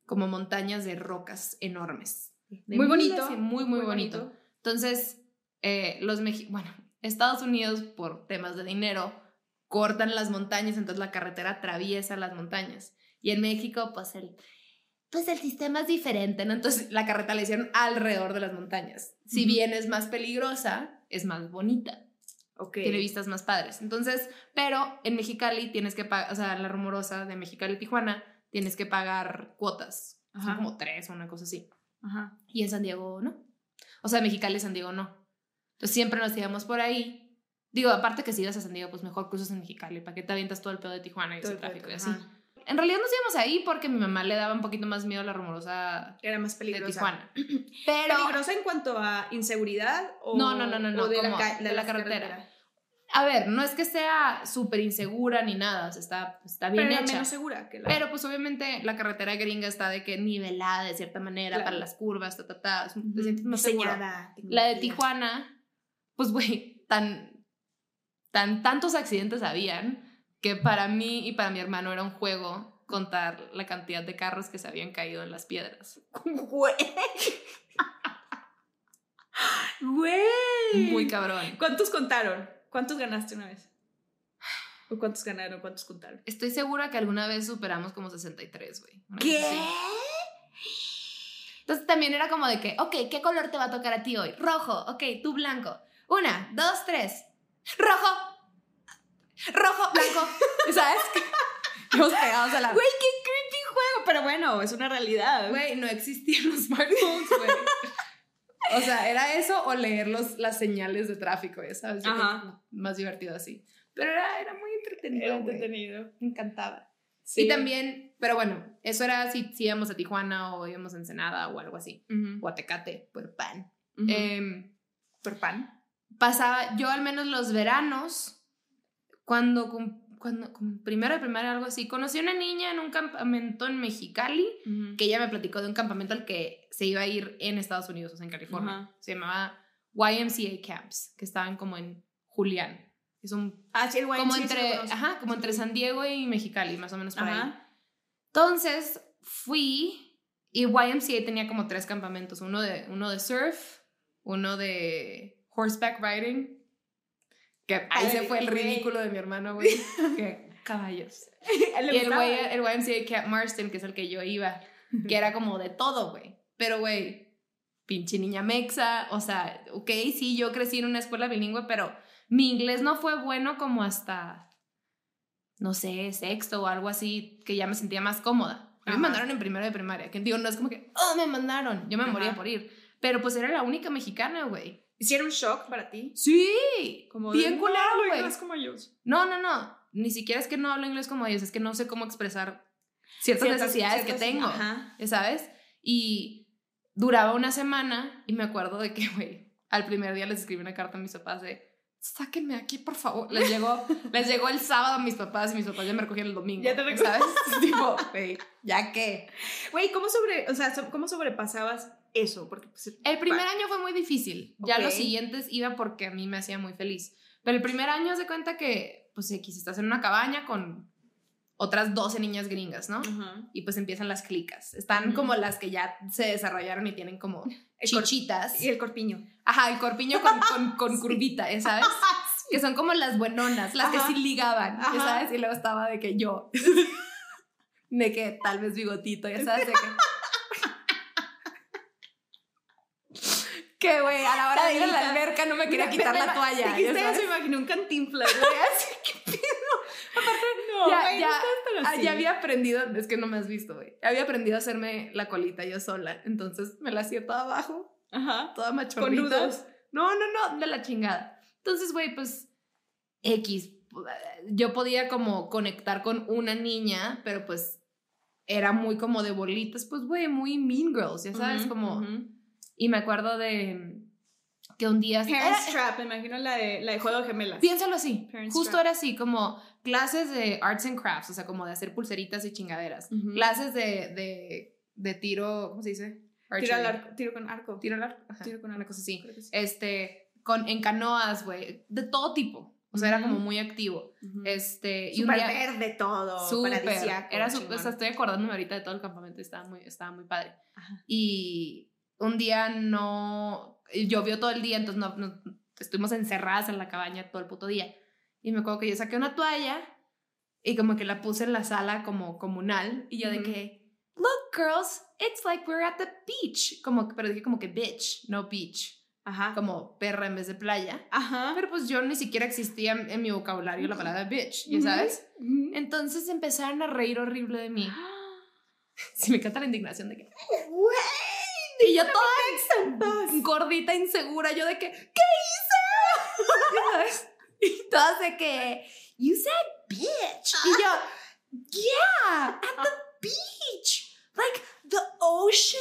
A: como montañas de rocas enormes.
B: muy bonito.
A: muy, muy, bonito. Entonces, eh, los Bueno, Estados Unidos, por temas de dinero, cortan las montañas, entonces la carretera atraviesa las montañas. Y en México, pues el pues el sistema es diferente, ¿no? Entonces la carreta la hicieron alrededor de las montañas. Si bien es más peligrosa, es más bonita.
B: Ok.
A: Tiene vistas más padres. Entonces, pero en Mexicali tienes que pagar, o sea, la rumorosa de Mexicali y Tijuana, tienes que pagar cuotas. Son
B: Ajá.
A: como tres o una cosa así.
B: Ajá.
A: Y en San Diego no. O sea, Mexicali y San Diego no. Entonces siempre nos íbamos por ahí. Digo, aparte que si ibas a San Diego, pues mejor cruzas en Mexicali. ¿Para qué te avientas todo el pedo de Tijuana y
B: Todo
A: ese tráfico y así?
B: ajá.
A: En realidad nos íbamos ahí porque a mi mamá le daba un poquito más miedo la rumorosa
B: Era más
A: de
B: peligrosa.
A: Tijuana. [CLEARS THROAT] Pero,
B: ¿Peligrosa en cuanto a inseguridad? O,
A: No, no, no, no, no,
B: o de, la,
A: como
B: ca-
A: de la carretera. a ver, no es que sea súper insegura ni nada, o sea, está, está bien
B: Pero
A: hecha.
B: menos segura que la...
A: Pero pues obviamente la carretera gringa está de que nivelada de cierta manera
B: Claro.
A: para las curvas, ta, ta, ta, sientes más seguro.
B: Diseñada,
A: La de. Tijuana, pues güey, tan, tan tantos accidentes habían que para mí y para mi hermano era un juego contar la cantidad de carros que se habían caído en las piedras.
B: Güey. [LAUGHS] Güey.
A: Muy cabrón.
B: ¿Cuántos contaron? ¿Cuántos ganaste una vez? ¿O cuántos ganaron? ¿Cuántos contaron?
A: Estoy segura que alguna vez superamos como 63, güey.
B: ¿Qué?
A: Entonces también era como de que, ok, ¿qué color te va a tocar a ti hoy? Rojo, ok, tú blanco. Una, dos, tres. Rojo. Rojo, blanco. [LAUGHS] ¿Sabes? Nos pegados a la...
B: Güey, qué creepy juego. Pero bueno, es una realidad.
A: Güey, no existían los smartphones, güey. O sea, era eso o leer los, las señales de tráfico, ya sabes. Yo
B: Ajá.
A: Más divertido así. Pero era, era muy entretenido.
B: Era entretenido.
A: Me encantaba.
B: Sí.
A: Y también, pero bueno, eso era si, si íbamos a Tijuana o íbamos a Ensenada o algo así.
B: Ujú.
A: O a Tecate, por pan.
B: Ujú.
A: Em,
B: ¿Por pan?
A: pasaba, yo al menos los veranos, cuando, cuando primero de primaria algo así, conocí a una niña en un campamento en Mexicali
B: Ujú.
A: que ella me platicó de un campamento al que se iba a ir en Estados Unidos, o sea, en California.
B: Ajá.
A: Se llamaba YMCA Camps, que estaban como en Julián. Es un
B: Ah, sí, el YMCA
A: como entre, ajá, como entre San Diego y Mexicali, más o menos por ahí.
B: Ajá.
A: Entonces fui y YMCA tenía como tres campamentos, uno de, uno de surf, uno de horseback riding, que ahí se fue el ridículo de mi hermano, güey, [LAUGHS] que caballos. [LAUGHS] Y el, güey, el YMCA Camp Marston, que es el que yo iba, que era como de todo, güey. Pero, güey, pinche niña mexa, o sea, ok, sí, yo crecí en una escuela bilingüe, pero mi inglés no fue bueno como hasta, no sé, sexto o algo así, que ya me sentía más cómoda. A mí
B: Ajá.
A: me mandaron en primero de primaria, que digo, no es como que, oh, me mandaron, yo me
B: Ajá.
A: moría por ir. Pero pues era la única mexicana, güey.
B: ¿Hicieron shock para ti?
A: Sí,
B: Como
A: bien
B: de,
A: culero,
B: "No,
A: güey.
B: inglés como ellos.
A: No, no, no. Ni siquiera es que no hablo inglés como ellos, es que no sé cómo expresar ciertas,
B: Ciertas-
A: necesidades
B: ciertas-
A: que tengo,
B: Ajá.
A: ¿sabes? Y duraba una semana y me acuerdo de que, [LAUGHS] güey, al primer día les escribí una carta a mis papás de, sáquenme aquí, por favor. Les llegó, [LAUGHS] les llegó el sábado a mis papás y mis papás ya me recogían el domingo.
B: Ya te recuerdo.
A: ¿Sabes? [LAUGHS] tipo, güey, ¿ya qué?
B: Güey, ¿cómo, sobre, o sea, ¿cómo sobrepasabas eso? Porque pues,
A: El primer año fue muy difícil. Ya
B: Ok.
A: los siguientes iba porque a mí me hacía muy feliz. Pero el primer año se cuenta que, pues, X, estás en una cabaña con otras 12 niñas gringas, ¿no?
B: Ajá.
A: Y pues empiezan las clicas. Están
B: Ujú.
A: como las que ya se desarrollaron y tienen como
B: El
A: chichitas.
B: Y el corpiño.
A: Ajá, el corpiño con, con, con [LAUGHS] curvita, ¿ya [LAUGHS] ¿sabes? Que son como las buenonas, las
B: Ajá.
A: que sí ligaban, ¿ya
B: Ajá.
A: ¿sabes? Y luego estaba de que yo, [LAUGHS] de que tal vez bigotito, ¿ya sabes? De que... Que, güey, a la hora de ir a la alberca no me quería quitar la toalla, ¿ya
B: Dijiste eso, me imaginé un cantinflas, güey. [LAUGHS] Así, ¿qué pedo? Aparte, no,
A: Ya- ya-
B: no estás tan
A: Ah, ya había aprendido, es que no me has visto, güey. Había aprendido a hacerme la colita yo sola. Entonces me la hacía toda abajo,
B: Ajá.
A: toda
B: Con
A: machorrita.
B: nudos.
A: No, no, no, de la chingada. Entonces, güey, pues X. Yo podía como conectar con una niña, pero pues era muy como de bolitas, pues, güey, muy mean girls, ya sabes, como... Y me acuerdo de que un día...
B: Parent
A: era-
B: Trap, me imagino la de, la de Juego de Gemelas.
A: Piénsalo así.
B: Parents
A: Justo
B: Trap.
A: era así, como clases de arts and crafts, o sea, como de hacer pulseritas y chingaderas.
B: Ujú.
A: Clases de, de, de tiro, ¿cómo se dice?
B: Tiro, al arco, tiro con arco.
A: Tiro al arco. Ajá,
B: Tiro con
A: Una
B: arco.
A: cosa así.
B: Sí.
A: Este, con, en canoas, güey, de todo tipo. O sea, era como muy activo.
B: Ujú.
A: Este, y un
B: Súper
A: día...
B: verde todo.
A: Súper. Era su-
B: chingón.
A: o sea, estoy acordándome ahorita de todo el campamento estaba muy, estaba muy padre.
B: Ajá.
A: Y un día no, llovió todo el día, entonces no, no- estuvimos encerradas en la cabaña todo el puto día. Y me acuerdo que yo saqué una toalla y como que la puse en la sala como comunal y yo de
B: Ujú.
A: que, look girls, it's like we're at the beach. Como, pero dije como que bitch, no beach.
B: Ajá.
A: Como perra en vez de playa.
B: Ajá.
A: Pero pues yo ni siquiera existía en, mi vocabulario la palabra bitch, ¿ya sabes?
B: Ujú.
A: Entonces empezaron a reír horrible de mí. [GASPS] [LAUGHS] Sí, me encanta la indignación de que... [LAUGHS] Y yo toda gordita, insegura, yo de que, ¿qué hice? [LAUGHS] Y todas de que, you said bitch. Y yo, yeah, at the beach. Like the ocean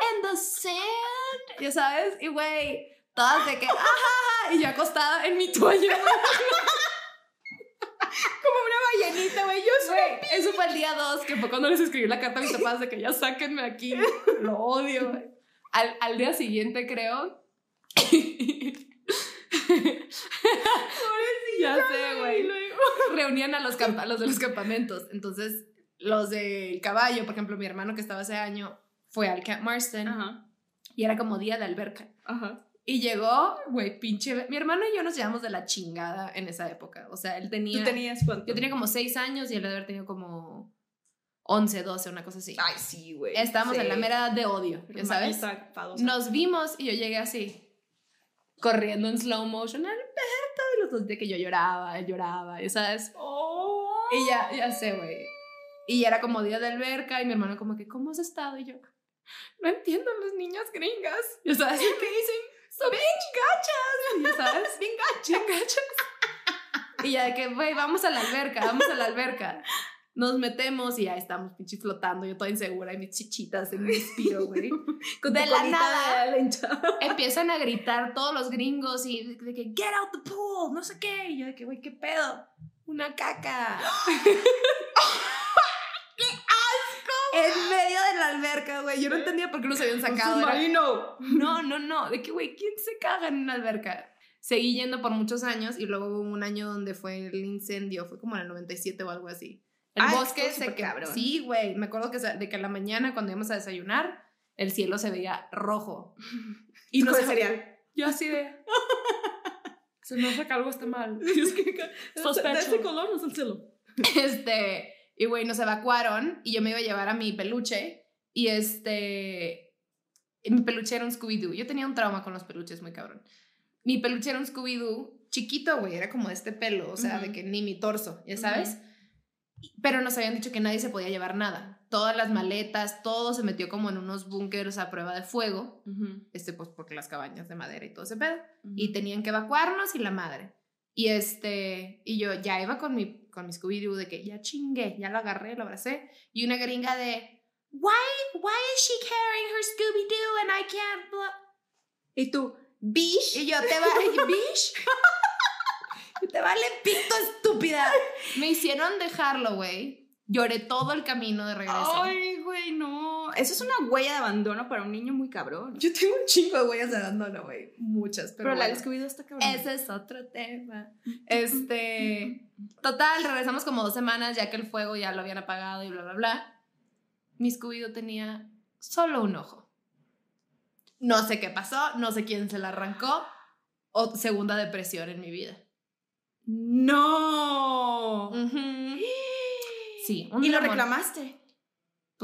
A: and the sand. Ya sabes, y güey, todas de que, ajá, y yo acostada en mi toalla. [LAUGHS]
B: Güey. Yo soy.
A: Eso fue el día 2, que fue cuando les escribí la carta a mis papás de que ya sáquenme aquí. Lo odio, güey. Al, al día siguiente, creo. ya sé, güey. Reunían a los, a los de los campamentos. Entonces, los del caballo, por ejemplo, mi hermano que estaba ese año fue al Camp Marston
B: Ajá.
A: y era como día de alberca.
B: Ajá.
A: Y llegó, güey, pinche. Mi hermano y yo nos llevamos de la chingada en esa época. O sea, él tenía.
B: ¿Tú tenías cuánto?
A: Yo tenía como 6 años y él debe haber tenido como 11, 12, una cosa así.
B: Ay, sí, güey.
A: Estábamos
B: Sí.
A: en la mera edad de odio, ya sabes. Nos vimos y yo llegué así, corriendo en slow motion, Alberto, y los dos de que yo lloraba, él lloraba, ya sabes.
B: Oh.
A: Y ya, ya sé, güey. Y era como día de alberca y mi hermano como que, ¿cómo has estado? Y yo, no entiendo las niñas gringas. Ya sabes, ¿qué dicen? Son bien gachas, sabes, [LAUGHS] bien gachas. Bien gachas. Y ya de que, güey, vamos a la alberca, vamos a la alberca. Nos metemos y ya estamos pinches flotando, yo toda insegura y mis chichitas en mi espiro, güey. De la nada.
B: de.
A: Empiezan a gritar todos los gringos y de, de que, get out the pool, no sé qué. Y yo de que, güey, ¿qué pedo? Una caca. [LAUGHS] En medio de la alberca, güey. Yo no entendía por qué nos habían sacado. Era-
B: Submarino.
A: No, no, no. De que, güey, ¿quién se caga en una alberca? Seguí yendo por muchos años y luego hubo un año donde fue el incendio, fue como en el 97 o algo así. El
B: Ay,
A: bosque se
B: cabrón.
A: Sí, güey. Me acuerdo que, de que a la mañana cuando íbamos a desayunar, el cielo se veía rojo. Y no
B: cereal. [LAUGHS]
A: Yo así de. Se me hace que algo está mal. [LAUGHS] Es que sospecho.
B: De ese color no es el cielo.
A: Este, y güey, nos evacuaron y yo me iba a llevar a mi peluche y este, mi peluche era un Scooby-Doo. Yo tenía un trauma con los peluches muy cabrón. Mi peluche era un Scooby-Doo chiquito, güey, era como de este pelo, o sea, de que ni mi torso, ya sabes. Pero nos habían dicho que nadie se podía llevar nada. Todas las maletas, todo se metió como en unos búnkers a prueba de fuego, este, pues porque las cabañas de madera y todo ese pedo y tenían que evacuarnos y la madre. Y este, y yo ya iba con mi, con mi Scooby-Doo de que ya chingué, ya lo agarré, lo abracé. Y una gringa de, why, why is she carrying her Scooby-Doo and I can't, blah-"
B: Y tú, bish.
A: Y yo, te vale, [LAUGHS] [LAUGHS] bish. te vale pito, estúpida. Me hicieron dejarlo, güey. Lloré todo el camino de regreso.
B: Ay, güey, no. Eso es una huella de abandono para un niño muy cabrón.
A: Yo tengo un chingo de huellas de abandono, güey. Muchas, pero,
B: Pero, la del Scooby-Doo está cabrón.
A: Ese es otro tema. [LAUGHS] Este, total, regresamos como dos semanas ya que el fuego ya lo habían apagado y bla, bla, bla. Mi Scooby-Doo tenía solo un ojo. No sé qué pasó, no sé quién se la arrancó. O segunda depresión en mi vida.
B: No.
A: Sí, un
B: ¿Y lo reclamaste?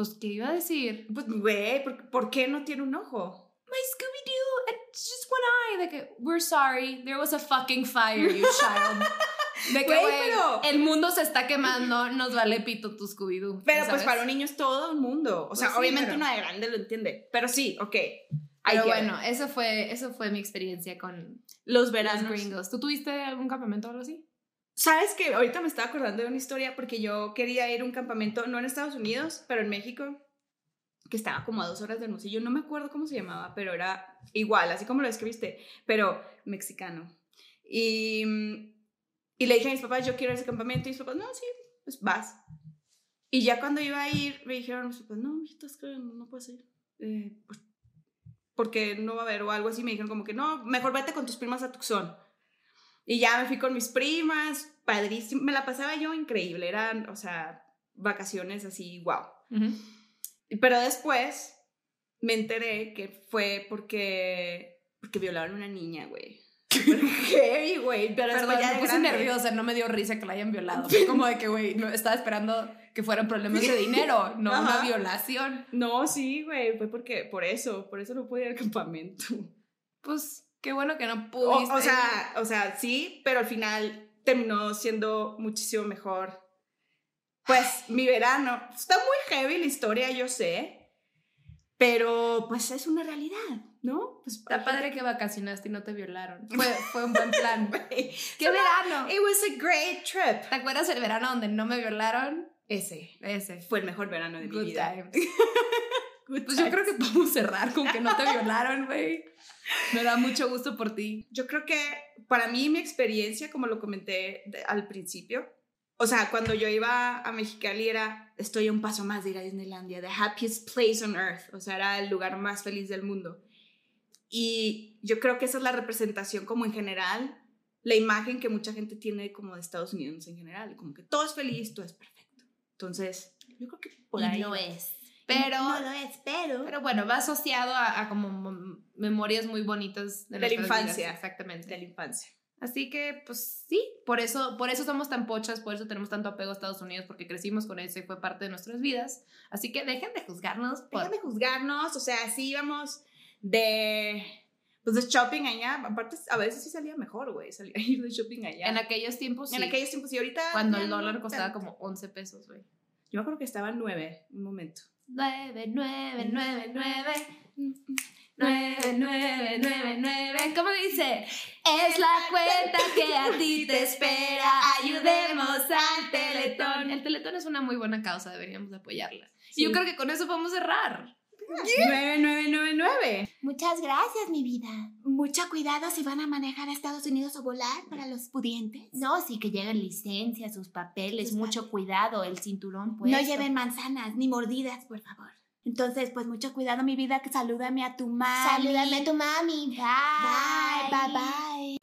A: Pues, ¿qué iba a decir?
B: Pues, güey, ¿por, por qué no tiene un ojo?
A: My Scooby-Doo, it's just one eye. De que, we're sorry, there was a fucking fire, you child. [LAUGHS] De que,
B: Güey, pero-
A: el mundo se está quemando, nos vale pito tu Scooby-Doo.
B: Pero
A: ¿sabes?
B: pues para un niño es todo un mundo. O sea,
A: Pues sí,
B: obviamente
A: pero-
B: una de grande lo entiende. Pero sí, ok.
A: Pero bueno, eso fue, eso fue mi experiencia con
B: los
A: los
B: veranos.
A: gringos. ¿Tú tuviste algún campamento o algo así?
B: ¿Sabes que Ahorita me estaba acordando de una historia porque yo quería ir a un campamento, no en Estados Unidos, pero en México, que estaba como a dos horas de Hermosillo. No me acuerdo cómo se llamaba, pero era igual, así como lo describiste, pero mexicano. Y, mm, y le dije a mis papás, yo quiero ese campamento. Y mis papás, no, sí, pues vas. Y ya cuando iba a ir, me dijeron mis papás, no, mijito, es que no, no puedes ir. Eh, pues, porque no va a haber o algo así. Me dijeron como que no, mejor vete con tus primas a Tucson. Y ya me fui con mis primas, padrísimo. Me la pasaba yo increíble. Eran, o sea, vacaciones así, wow. Pero después me enteré que fue porque, porque violaron a una niña, güey. [LAUGHS] Heavy, güey. Pero
A: Perdón,
B: ya
A: me puse
B: grande.
A: nerviosa, no me dio risa que la hayan violado. Fue como de que, güey, no, estaba esperando que fueran problemas de [LAUGHS] dinero, no una
B: Ajá.
A: violación.
B: No, sí, güey, fue porque, por eso, por eso no pude ir al campamento.
A: Pues qué bueno que no
B: O,
A: pudiste.
B: o sea, o sea, sí, pero al final terminó siendo muchísimo mejor. Pues mi verano, está muy heavy la historia, yo sé, pero pues es una realidad, ¿no? Pues
A: Está padre que vacacionaste y no te violaron. Fue, fue un buen plan. [LAUGHS] ¡Qué verano!
B: It was a great trip.
A: ¿Te acuerdas el verano donde no me violaron?
B: Ese
A: Ese.
B: fue el mejor verano de mi
A: Good
B: vida.
A: times. [LAUGHS] Pues yo creo que podemos cerrar con que no te [LAUGHS] violaron, güey. Me da mucho gusto por ti.
B: Yo creo que para mí mi experiencia, como lo comenté de- al principio, o sea, cuando yo iba a Mexicali era, estoy a un paso más de ir a Disneylandia, the happiest place on earth, o sea, era el lugar más feliz del mundo. Y yo creo que esa es la representación como en general, la imagen que mucha gente tiene como de Estados Unidos en general, como que todo es feliz, todo es perfecto. Entonces, yo creo que por
A: Y
B: ahí
A: no es. Pero,
B: no lo es, pero,
A: pero bueno, va asociado a, a como mem- memorias muy bonitas de,
B: De la
A: nuestras vidas,
B: infancia.
A: Exactamente.
B: de la infancia.
A: Así que, pues sí, por eso, por eso somos tan pochas, por eso tenemos tanto apego a Estados Unidos, porque crecimos con eso y fue parte de nuestras vidas. Así que dejen de juzgarnos por...
B: Dejen de juzgarnos, o sea, sí íbamos de, pues de shopping allá, aparte a veces sí salía mejor, güey, salía [LAUGHS] ir de shopping allá.
A: En aquellos tiempos, sí,
B: En aquellos tiempos y ahorita...
A: cuando el dólar costaba como 11 pesos, güey.
B: Yo me acuerdo que estaba en 9, un momento.
A: 9, 9, 9, 9, 9, 9, 9, 9. ¿Cómo dice? Es la cuenta que a ti te espera. Ayudemos al Teletón. El Teletón es una muy buena causa, deberíamos de apoyarla. Y yo creo que con eso podemos cerrar.
B: 9999.
C: Muchas gracias, mi vida. Mucho cuidado si van a manejar a Estados Unidos o volar para los pudientes.
A: No, sí que lleguen licencias, sus papeles,
C: Sus
A: mucho cuidado, el cinturón
C: No lleven manzanas ni mordidas, por favor. Entonces, pues mucho cuidado, mi vida, que salúdame a tu mami.
D: Salúdame a tu mami.
C: Bye, bye, bye.